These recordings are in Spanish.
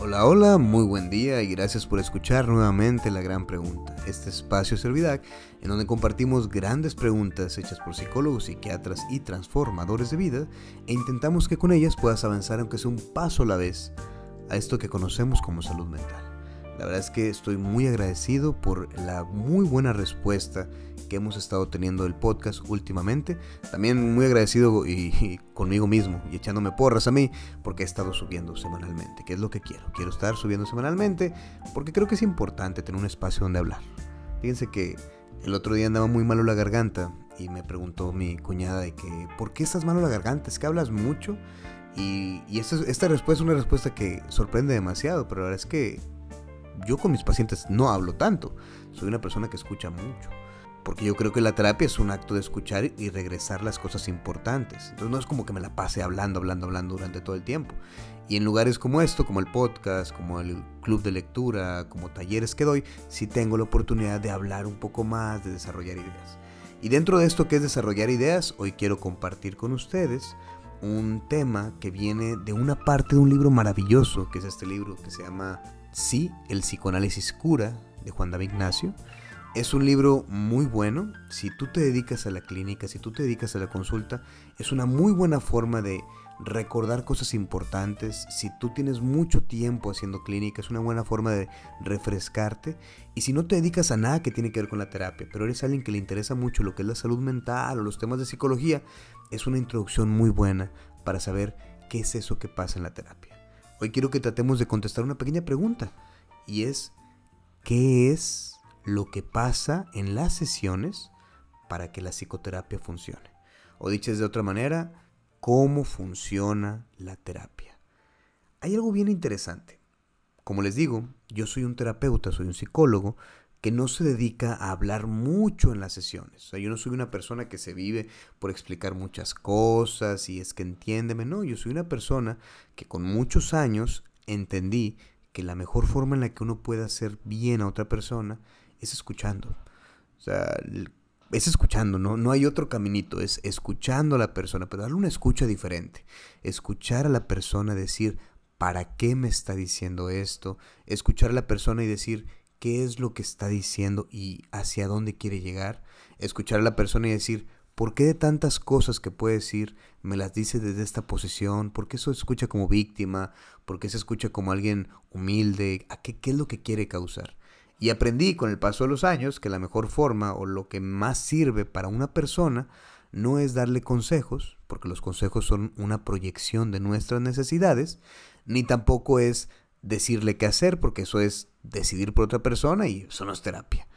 Hola, hola, muy buen día y gracias por escuchar nuevamente la gran pregunta. Este espacio es Servidac, en donde compartimos grandes preguntas hechas por psicólogos, psiquiatras y transformadores de vida e intentamos que con ellas puedas avanzar aunque sea un paso a la vez a esto que conocemos como salud mental. La verdad es que estoy muy agradecido por la muy buena respuesta que hemos estado teniendo del podcast últimamente. También muy agradecido y, conmigo mismo y echándome porras a mí porque he estado subiendo semanalmente, que es lo que quiero. Quiero estar subiendo semanalmente porque creo que es importante tener un espacio donde hablar. Fíjense que el otro día andaba muy malo la garganta y me preguntó mi cuñada de que, ¿por qué estás malo la garganta? ¿Es que hablas mucho? Y, esta, esta respuesta es una respuesta que sorprende demasiado, pero la verdad es que yo con mis pacientes no hablo tanto. Soy una persona que escucha mucho. Porque yo creo que la terapia es un acto de escuchar y regresar las cosas importantes. Entonces no es como que me la pase hablando, hablando, hablando durante todo el tiempo. Y en lugares como esto, como el podcast, como el club de lectura, como talleres que doy, sí tengo la oportunidad de hablar un poco más, de desarrollar ideas. Y dentro de esto que es desarrollar ideas, hoy quiero compartir con ustedes un tema que viene de una parte de un libro maravilloso, que es este libro que se llama Sí, el psicoanálisis cura, de Juan David Ignacio. Es un libro muy bueno. Si tú te dedicas a la clínica, si tú te dedicas a la consulta, es una muy buena forma de recordar cosas importantes. Si tú tienes mucho tiempo haciendo clínica, es una buena forma de refrescarte. Y si no te dedicas a nada que tiene que ver con la terapia, pero eres alguien que le interesa mucho lo que es la salud mental o los temas de psicología, es una introducción muy buena para saber qué es eso que pasa en la terapia. Hoy quiero que tratemos de contestar una pequeña pregunta y es, ¿qué es lo que pasa en las sesiones para que la psicoterapia funcione? O dicho de otra manera, ¿cómo funciona la terapia? Hay algo bien interesante. Como les digo, yo soy un terapeuta, soy un psicólogo, que no se dedica a hablar mucho en las sesiones. O sea, yo no soy una persona que se vive por explicar muchas cosas y es que entiéndeme. No, yo soy una persona que con muchos años entendí que la mejor forma en la que uno puede hacer bien a otra persona es escuchando. O sea, es escuchando, ¿no? No hay otro caminito, es escuchando a la persona, pero darle una escucha diferente. Escuchar a la persona decir, ¿para qué me está diciendo esto? Escuchar a la persona y decir, qué es lo que está diciendo y hacia dónde quiere llegar, escuchar a la persona y decir, ¿por qué de tantas cosas que puede decir me las dice desde esta posición? ¿Por qué se escucha como víctima? ¿Por qué se escucha como alguien humilde? ¿A qué, qué es lo que quiere causar? Y aprendí con el paso de los años que la mejor forma o lo que más sirve para una persona no es darle consejos, porque los consejos son una proyección de nuestras necesidades, ni tampoco es decirle qué hacer, porque eso es decidir por otra persona y eso no es terapia.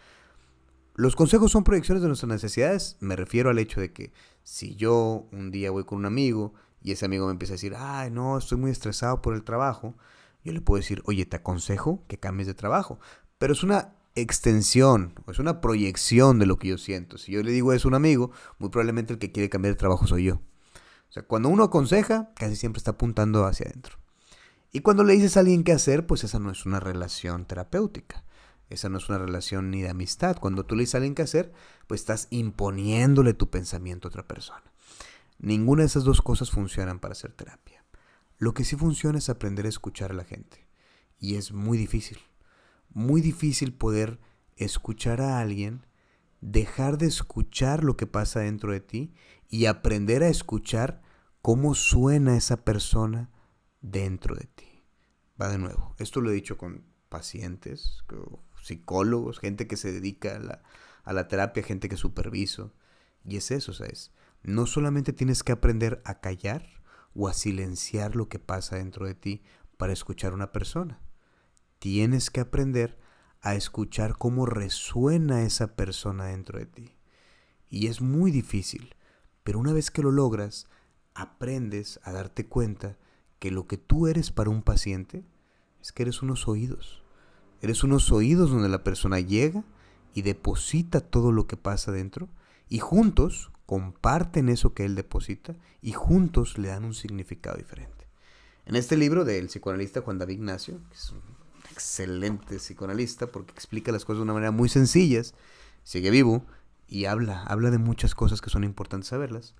Los consejos son proyecciones de nuestras necesidades. Me refiero al hecho de que si yo un día voy con un amigo y ese amigo me empieza a decir, ay, no, estoy muy estresado por el trabajo, yo le puedo decir, oye, te aconsejo que cambies de trabajo. Pero es una extensión, es una proyección de lo que yo siento. Si yo le digo eso a un amigo, muy probablemente el que quiere cambiar de trabajo soy yo. O sea, cuando uno aconseja, casi siempre está apuntando hacia adentro. Y cuando le dices a alguien qué hacer, pues esa no es una relación terapéutica. Esa no es una relación ni de amistad. Cuando tú le dices a alguien qué hacer, pues estás imponiéndole tu pensamiento a otra persona. Ninguna de esas dos cosas funcionan para hacer terapia. Lo que sí funciona es aprender a escuchar a la gente. Y es muy difícil. Muy difícil poder escuchar a alguien, dejar de escuchar lo que pasa dentro de ti y aprender a escuchar cómo suena esa persona dentro de ti. Va de nuevo. Esto lo he dicho con pacientes, psicólogos, gente que se dedica a la, a la terapia, gente que superviso. Y es eso, ¿sabes? No solamente tienes que aprender a callar o a silenciar lo que pasa dentro de ti para escuchar a una persona. Tienes que aprender a escuchar cómo resuena esa persona dentro de ti. Y es muy difícil, pero una vez que lo logras, aprendes a darte cuenta que lo que tú eres para un paciente es que eres unos oídos. Eres unos oídos donde la persona llega y deposita todo lo que pasa dentro y juntos comparten eso que él deposita y juntos le dan un significado diferente. En este libro del psicoanalista Juan David Ignacio, que es un excelente psicoanalista porque explica las cosas de una manera muy sencilla, sigue vivo y habla, habla de muchas cosas que son importantes saberlas.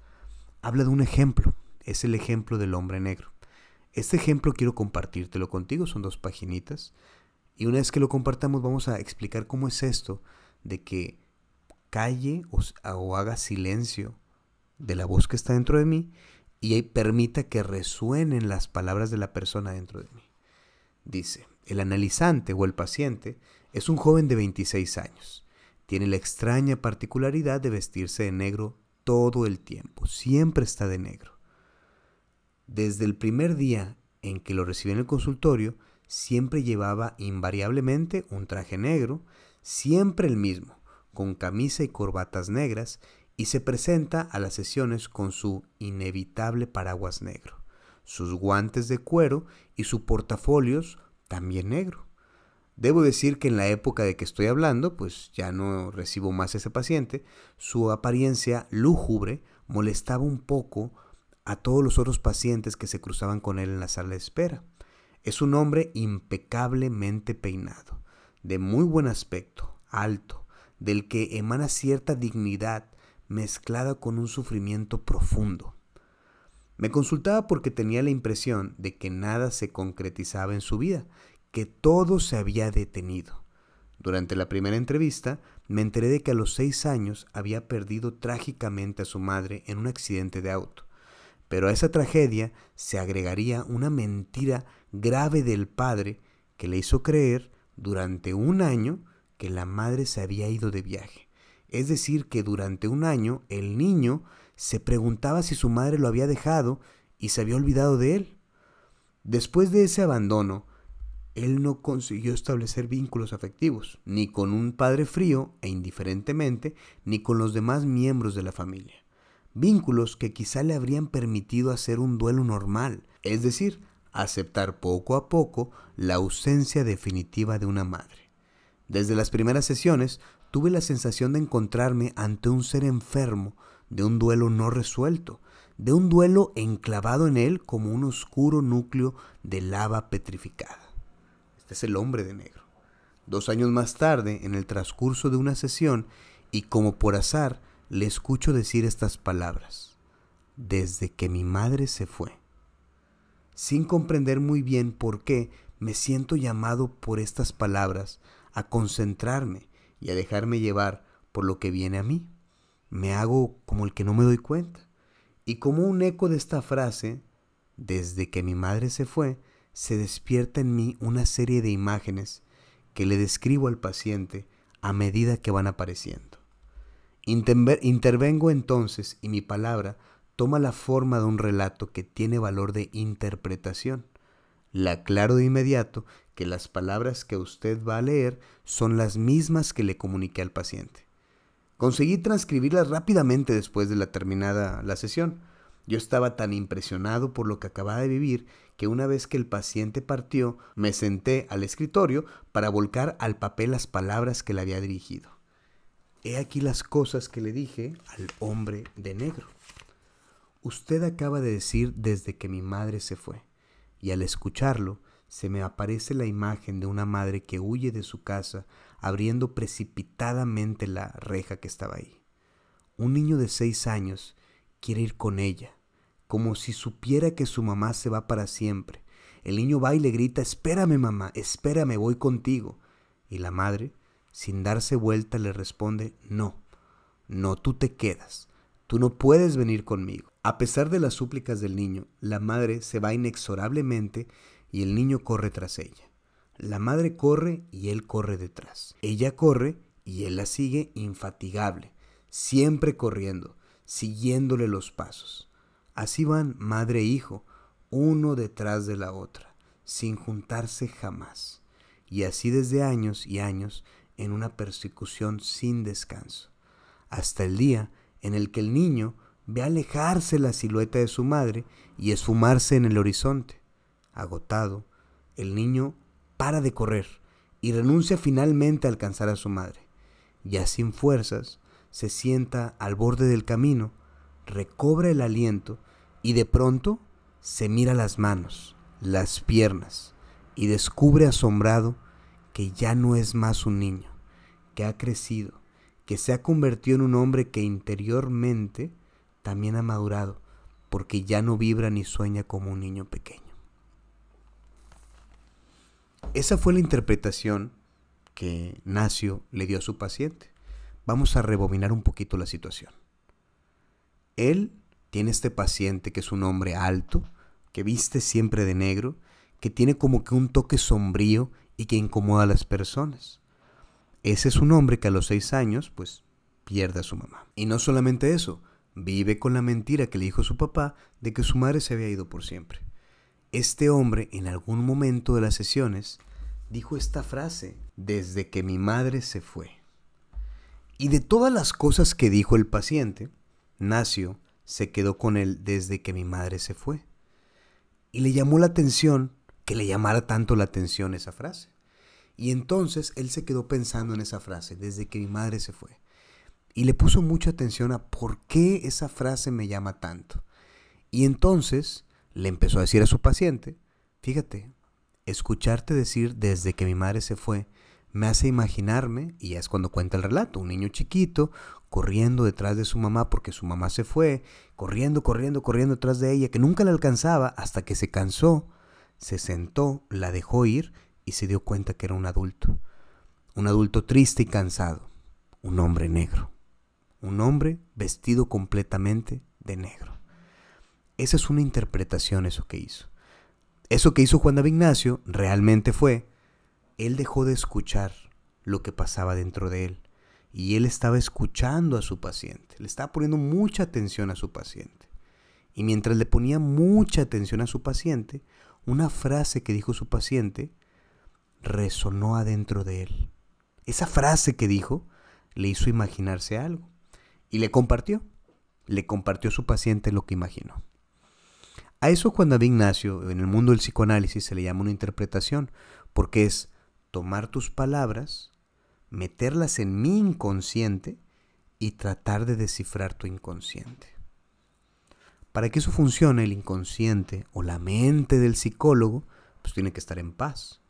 Habla de un ejemplo, es el ejemplo del hombre negro. Este ejemplo quiero compartírtelo contigo, son dos paginitas. Y una vez que lo compartamos vamos a explicar cómo es esto de que calle o, haga silencio de la voz que está dentro de mí y permita que resuenen las palabras de la persona dentro de mí. Dice, el analizante o el paciente es un joven de 26 años. Tiene la extraña particularidad de vestirse de negro todo el tiempo, siempre está de negro. Desde el primer día en que lo recibí en el consultorio, siempre llevaba invariablemente un traje negro, siempre el mismo, con camisa y corbatas negras, y se presenta a las sesiones con su inevitable paraguas negro, sus guantes de cuero y su portafolios también negro. Debo decir que en la época de que estoy hablando, pues ya no recibo más a ese paciente, su apariencia lúgubre molestaba un poco a todos los otros pacientes que se cruzaban con él en la sala de espera. Es un hombre impecablemente peinado, de muy buen aspecto, alto, del que emana cierta dignidad mezclada con un sufrimiento profundo. Me consultaba porque tenía la impresión de que nada se concretizaba en su vida, que todo se había detenido. Durante la primera entrevista me enteré de que a los seis años había perdido trágicamente a su madre en un accidente de auto. Pero a esa tragedia se agregaría una mentira grave del padre que le hizo creer durante un año que la madre se había ido de viaje. Es decir, que durante un año el niño se preguntaba si su madre lo había dejado y se había olvidado de él. Después de ese abandono, él no consiguió establecer vínculos afectivos, ni con un padre frío e indiferentemente, ni con los demás miembros de la familia. Vínculos que quizá le habrían permitido hacer un duelo normal, es decir, aceptar poco a poco la ausencia definitiva de una madre. Desde las primeras sesiones tuve la sensación de encontrarme ante un ser enfermo, de un duelo no resuelto, de un duelo enclavado en él como un oscuro núcleo de lava petrificada. Este es el hombre de negro. Dos años más tarde, en el transcurso de una sesión, y como por azar, le escucho decir estas palabras, desde que mi madre se fue. Sin comprender muy bien por qué, me siento llamado por estas palabras a concentrarme y a dejarme llevar por lo que viene a mí me hago como el que no me doy cuenta. Y como un eco de esta frase, desde que mi madre se fue, se despierta en mí una serie de imágenes que le describo al paciente a medida que van apareciendo. Intervengo entonces y mi palabra toma la forma de un relato que tiene valor de interpretación. Le aclaro de inmediato que las palabras que usted va a leer son las mismas que le comuniqué al paciente. Conseguí transcribirlas rápidamente después de la terminada la sesión. Yo estaba tan impresionado por lo que acababa de vivir que una vez que el paciente partió, me senté al escritorio para volcar al papel las palabras que le había dirigido. He aquí las cosas que le dije al hombre de negro. Usted acaba de decir desde que mi madre se fue, y al escucharlo se me aparece la imagen de una madre que huye de su casa abriendo precipitadamente la reja que estaba ahí. Un niño de seis años quiere ir con ella, como si supiera que su mamá se va para siempre. El niño va y le grita, espérame mamá, espérame, voy contigo. Y la madre, sin darse vuelta, le responde, no, no, tú te quedas, tú no puedes venir conmigo. A pesar de las súplicas del niño, la madre se va inexorablemente y el niño corre tras ella. La madre corre y él corre detrás. Ella corre y él la sigue infatigable, siempre corriendo, siguiéndole los pasos. Así van madre e hijo, uno detrás de la otra, sin juntarse jamás. Y así desde años y años en una persecución sin descanso, hasta el día en el que el niño ve alejarse la silueta de su madre y esfumarse en el horizonte. Agotado, el niño para de correr y renuncia finalmente a alcanzar a su madre. Ya sin fuerzas, se sienta al borde del camino, recobra el aliento y de pronto se mira las manos, las piernas y descubre asombrado que ya no es más un niño, ha crecido, que se ha convertido en un hombre que interiormente también ha madurado, porque ya no vibra ni sueña como un niño pequeño. Esa fue la interpretación que Nacio le dio a su paciente. Vamos a rebobinar un poquito la situación. Él tiene este paciente que es un hombre alto, que viste siempre de negro, que tiene como que un toque sombrío y que incomoda a las personas. Ese es un hombre que a los seis años, pues, pierde a su mamá. Y no solamente eso, vive con la mentira que le dijo su papá de que su madre se había ido por siempre. Este hombre, en algún momento de las sesiones, dijo esta frase, desde que mi madre se fue. Y de todas las cosas que dijo el paciente, Nacio se quedó con él desde que mi madre se fue. Y le llamó la atención que le llamara tanto la atención esa frase. Y entonces él se quedó pensando en esa frase, desde que mi madre se fue. Y le puso mucha atención a por qué esa frase me llama tanto. Y entonces le empezó a decir a su paciente, fíjate, escucharte decir desde que mi madre se fue me hace imaginarme, y ya es cuando cuenta el relato, un niño chiquito corriendo detrás de su mamá porque su mamá se fue, corriendo, corriendo, corriendo detrás de ella, que nunca la alcanzaba hasta que se cansó, se sentó, la dejó ir y se dio cuenta que era un adulto. Un adulto triste y cansado, un hombre negro, un hombre vestido completamente de negro. Esa es una interpretación eso que hizo. Eso que hizo Juan David Ignacio realmente fue, él dejó de escuchar lo que pasaba dentro de él y él estaba escuchando a su paciente, le estaba poniendo mucha atención a su paciente. Y mientras le ponía mucha atención a su paciente, una frase que dijo su paciente resonó adentro de él. Esa frase que dijo le hizo imaginarse algo y le compartió, le compartió su paciente lo que imaginó. A eso Juan David Ignacio, en el mundo del psicoanálisis, se le llama una interpretación, porque es tomar tus palabras, meterlas en mi inconsciente y tratar de descifrar tu inconsciente. Para que eso funcione, el inconsciente o la mente del psicólogo, pues tiene que estar en paz.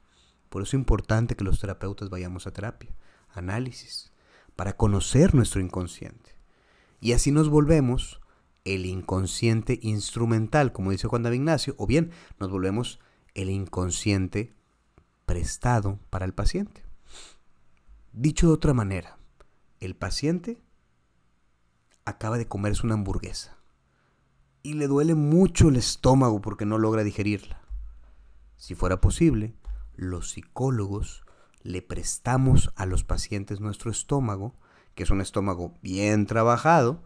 Por eso es importante que los terapeutas vayamos a terapia, análisis, para conocer nuestro inconsciente. Y así nos volvemos el inconsciente instrumental, como dice Juan David Ignacio, o bien nos volvemos el inconsciente prestado para el paciente. Dicho de otra manera, el paciente acaba de comerse una hamburguesa y le duele mucho el estómago porque no logra digerirla. Si fuera posible, los psicólogos le prestamos a los pacientes nuestro estómago, que es un estómago bien trabajado,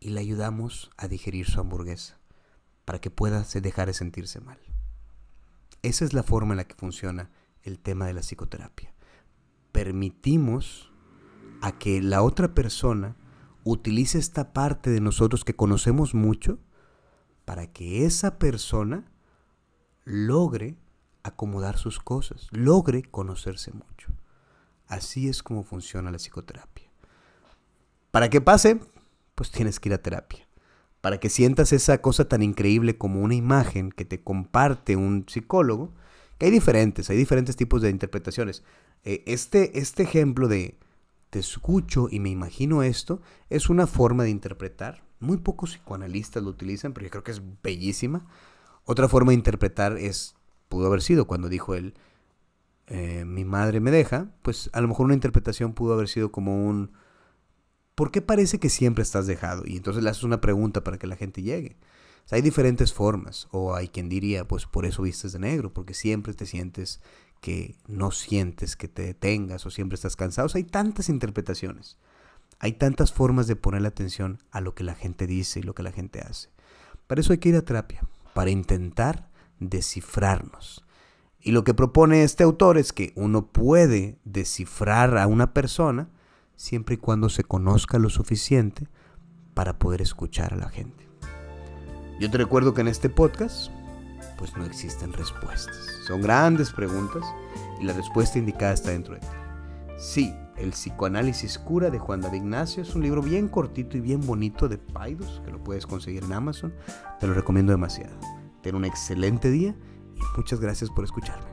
y le ayudamos a digerir su hamburguesa para que pueda dejar de sentirse mal. Esa es la forma en la que funciona el tema de la psicoterapia. Permitimos a que la otra persona utilice esta parte de nosotros que conocemos mucho para que esa persona logre acomodar sus cosas, logre conocerse mucho. Así es como funciona la psicoterapia. Para que pase, pues tienes que ir a terapia. Para que sientas esa cosa tan increíble como una imagen que te comparte un psicólogo, que hay diferentes, hay diferentes tipos de interpretaciones. Eh, este, este ejemplo de te escucho y me imagino esto es una forma de interpretar. Muy pocos psicoanalistas lo utilizan, pero yo creo que es bellísima. Otra forma de interpretar es, pudo haber sido cuando dijo él, eh, mi madre me deja, pues a lo mejor una interpretación pudo haber sido como un, ¿por qué parece que siempre estás dejado? Y entonces le haces una pregunta para que la gente llegue. hay diferentes formas, o hay quien diría, pues por eso vistes de negro, porque siempre te sientes que no sientes que te detengas o siempre estás cansado. hay tantas interpretaciones, hay tantas formas de poner la atención a lo que la gente dice y lo que la gente hace. Para eso hay que ir a terapia, para intentar descifrarnos. Y lo que propone este autor es que uno puede descifrar a una persona, siempre y cuando se conozca lo suficiente para poder escuchar a la gente. Yo te recuerdo que en este podcast pues no existen respuestas. Son grandes preguntas y la respuesta indicada está dentro de ti. Sí, El psicoanálisis cura de Juan David Ignacio es un libro bien cortito y bien bonito de Paidos, que lo puedes conseguir en Amazon. Te lo recomiendo demasiado. Ten un excelente día y muchas gracias por escucharme.